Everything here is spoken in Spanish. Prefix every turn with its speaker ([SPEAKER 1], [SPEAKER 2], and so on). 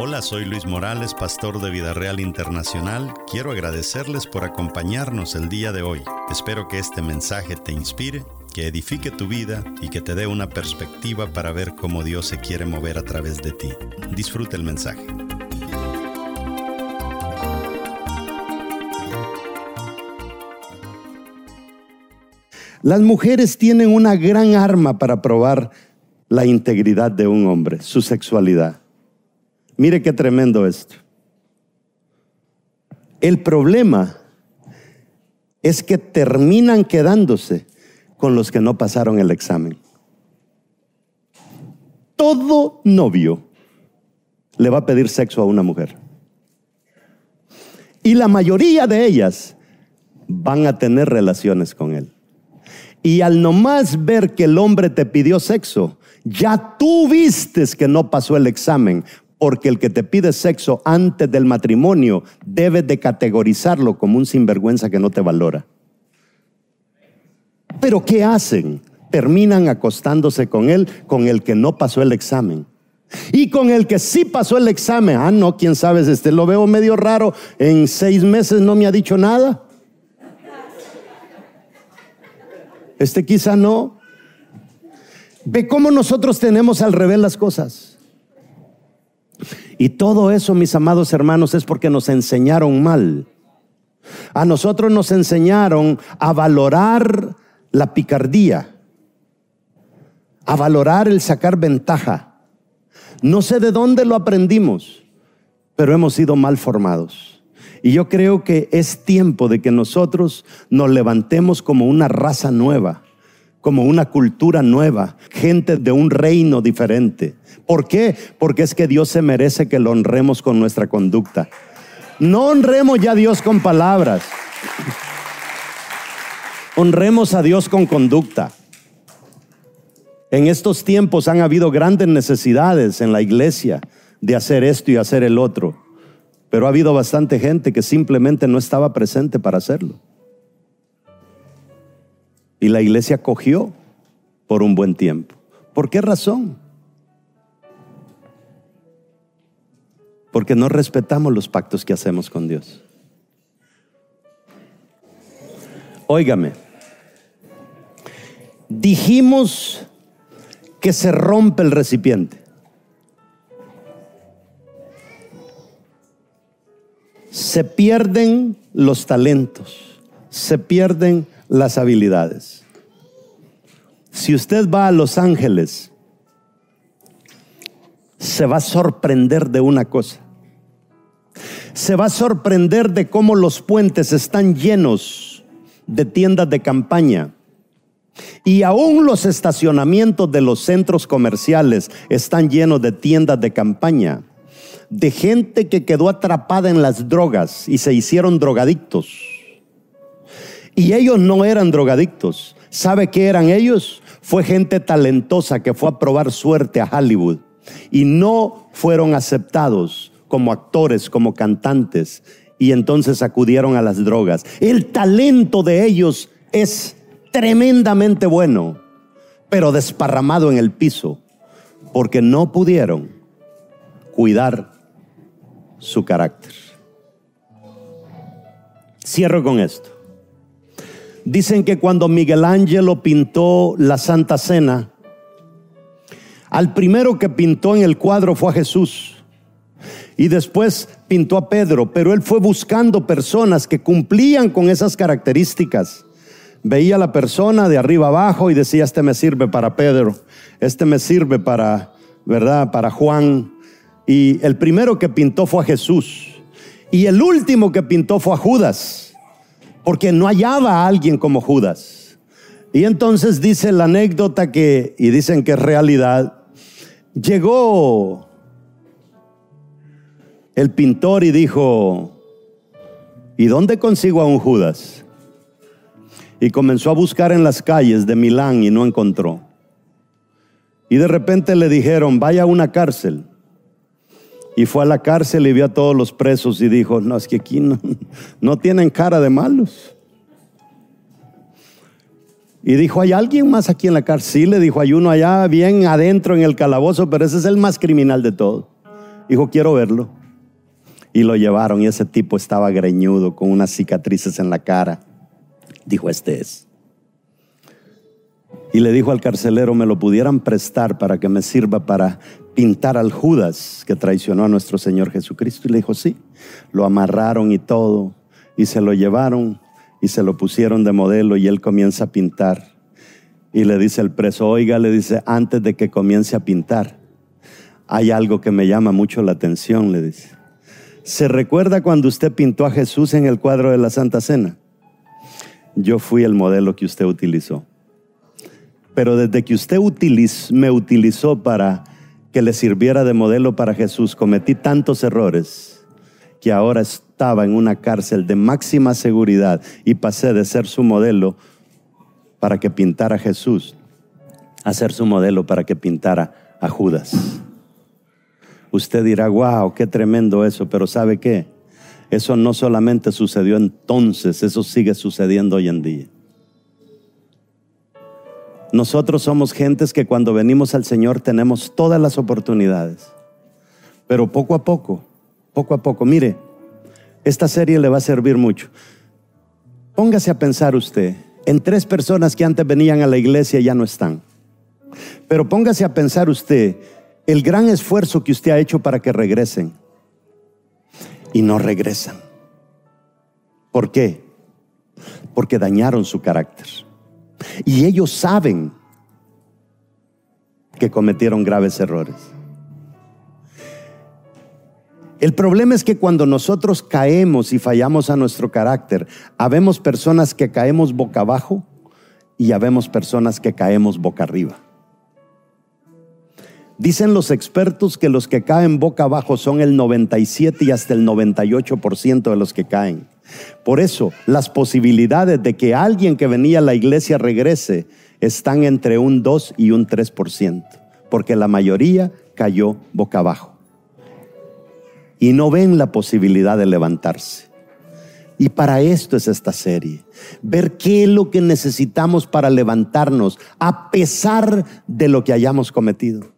[SPEAKER 1] Hola, soy Luis Morales, pastor de Vida Real Internacional. Quiero agradecerles por acompañarnos el día de hoy. Espero que este mensaje te inspire, que edifique tu vida y que te dé una perspectiva para ver cómo Dios se quiere mover a través de ti. Disfruta el mensaje.
[SPEAKER 2] Las mujeres tienen una gran arma para probar la integridad de un hombre, su sexualidad. Mire qué tremendo esto. El problema es que terminan quedándose con los que no pasaron el examen. Todo novio le va a pedir sexo a una mujer. Y la mayoría de ellas van a tener relaciones con él. Y al nomás ver que el hombre te pidió sexo, ya tú vistes que no pasó el examen, porque el que te pide sexo antes del matrimonio debes de categorizarlo como un sinvergüenza que no te valora. Pero ¿qué hacen? Terminan acostándose con él, con el que no pasó el examen. Y con el que sí pasó el examen, ah, no, quién sabe, este lo veo medio raro, en seis meses no me ha dicho nada. Este quizá no. Ve cómo nosotros tenemos al revés las cosas. Y todo eso, mis amados hermanos, es porque nos enseñaron mal. A nosotros nos enseñaron a valorar la picardía, a valorar el sacar ventaja. No sé de dónde lo aprendimos, pero hemos sido mal formados. Y yo creo que es tiempo de que nosotros nos levantemos como una raza nueva, como una cultura nueva, gente de un reino diferente. ¿Por qué? Porque es que Dios se merece que lo honremos con nuestra conducta. No honremos ya a Dios con palabras. Honremos a Dios con conducta. En estos tiempos han habido grandes necesidades en la iglesia de hacer esto y hacer el otro. Pero ha habido bastante gente que simplemente no estaba presente para hacerlo. Y la iglesia cogió por un buen tiempo. ¿Por qué razón? Porque no respetamos los pactos que hacemos con Dios. Óigame, dijimos que se rompe el recipiente. se pierden los talentos, se pierden las habilidades. Si usted va a Los Ángeles, se va a sorprender de una cosa. Se va a sorprender de cómo los puentes están llenos de tiendas de campaña. Y aún los estacionamientos de los centros comerciales están llenos de tiendas de campaña de gente que quedó atrapada en las drogas y se hicieron drogadictos. Y ellos no eran drogadictos. ¿Sabe qué eran ellos? Fue gente talentosa que fue a probar suerte a Hollywood y no fueron aceptados como actores, como cantantes, y entonces acudieron a las drogas. El talento de ellos es tremendamente bueno, pero desparramado en el piso, porque no pudieron cuidar su carácter. Cierro con esto. Dicen que cuando Miguel Ángelo pintó la Santa Cena, al primero que pintó en el cuadro fue a Jesús. Y después pintó a Pedro, pero él fue buscando personas que cumplían con esas características. Veía la persona de arriba abajo y decía, este me sirve para Pedro, este me sirve para, ¿verdad? Para Juan, y el primero que pintó fue a Jesús. Y el último que pintó fue a Judas. Porque no hallaba a alguien como Judas. Y entonces dice la anécdota que, y dicen que es realidad, llegó el pintor y dijo, ¿y dónde consigo a un Judas? Y comenzó a buscar en las calles de Milán y no encontró. Y de repente le dijeron, vaya a una cárcel y fue a la cárcel y vio a todos los presos y dijo, no, es que aquí no, tienen cara de malos. Y dijo, ¿hay alguien más aquí en la cárcel? Sí, le dijo, hay uno allá bien adentro en el calabozo, pero ese es el más criminal de todo. Dijo, quiero verlo. Y lo llevaron y ese tipo estaba greñudo con unas cicatrices en la cara. Dijo, este es. Y le dijo al carcelero, me lo pudieran prestar para que me sirva para pintar al Judas que traicionó a nuestro Señor Jesucristo. Y le dijo, sí. Lo amarraron y todo. Y se lo llevaron y se lo pusieron de modelo y él comienza a pintar. Y le dice el preso, oiga, le dice, antes de que comience a pintar, hay algo que me llama mucho la atención, le dice. ¿Se recuerda cuando usted pintó a Jesús en el cuadro de la Santa Cena? Yo fui el modelo que usted utilizó. Pero desde que usted me utilizó para que le sirviera de modelo para Jesús, cometí tantos errores que ahora estaba en una cárcel de máxima seguridad y pasé de ser su modelo para que pintara a Jesús a ser su modelo para que pintara a Judas. Usted dirá, wow, qué tremendo eso, pero ¿sabe qué? Eso no solamente sucedió entonces, eso sigue sucediendo hoy en día. Nosotros somos gentes que cuando venimos al Señor tenemos todas las oportunidades, pero poco a poco, poco a poco, mire, esta serie le va a servir mucho. Póngase a pensar usted en tres personas que antes venían a la iglesia y ya no están. Pero póngase a pensar usted el gran esfuerzo que usted ha hecho para que regresen y no regresan. ¿Por qué? Porque dañaron su carácter. Y ellos saben que cometieron graves errores. El problema es que cuando nosotros caemos y fallamos a nuestro carácter, habemos personas que caemos boca abajo y habemos personas que caemos boca arriba. Dicen los expertos que los que caen boca abajo son el 97 y hasta el 98% de los que caen. Por eso, las posibilidades de que alguien que venía a la iglesia regrese están entre un 2 y un 3%, porque la mayoría cayó boca abajo. Y no ven la posibilidad de levantarse. Y para esto es esta serie. Ver qué es lo que necesitamos para levantarnos a pesar de lo que hayamos cometido.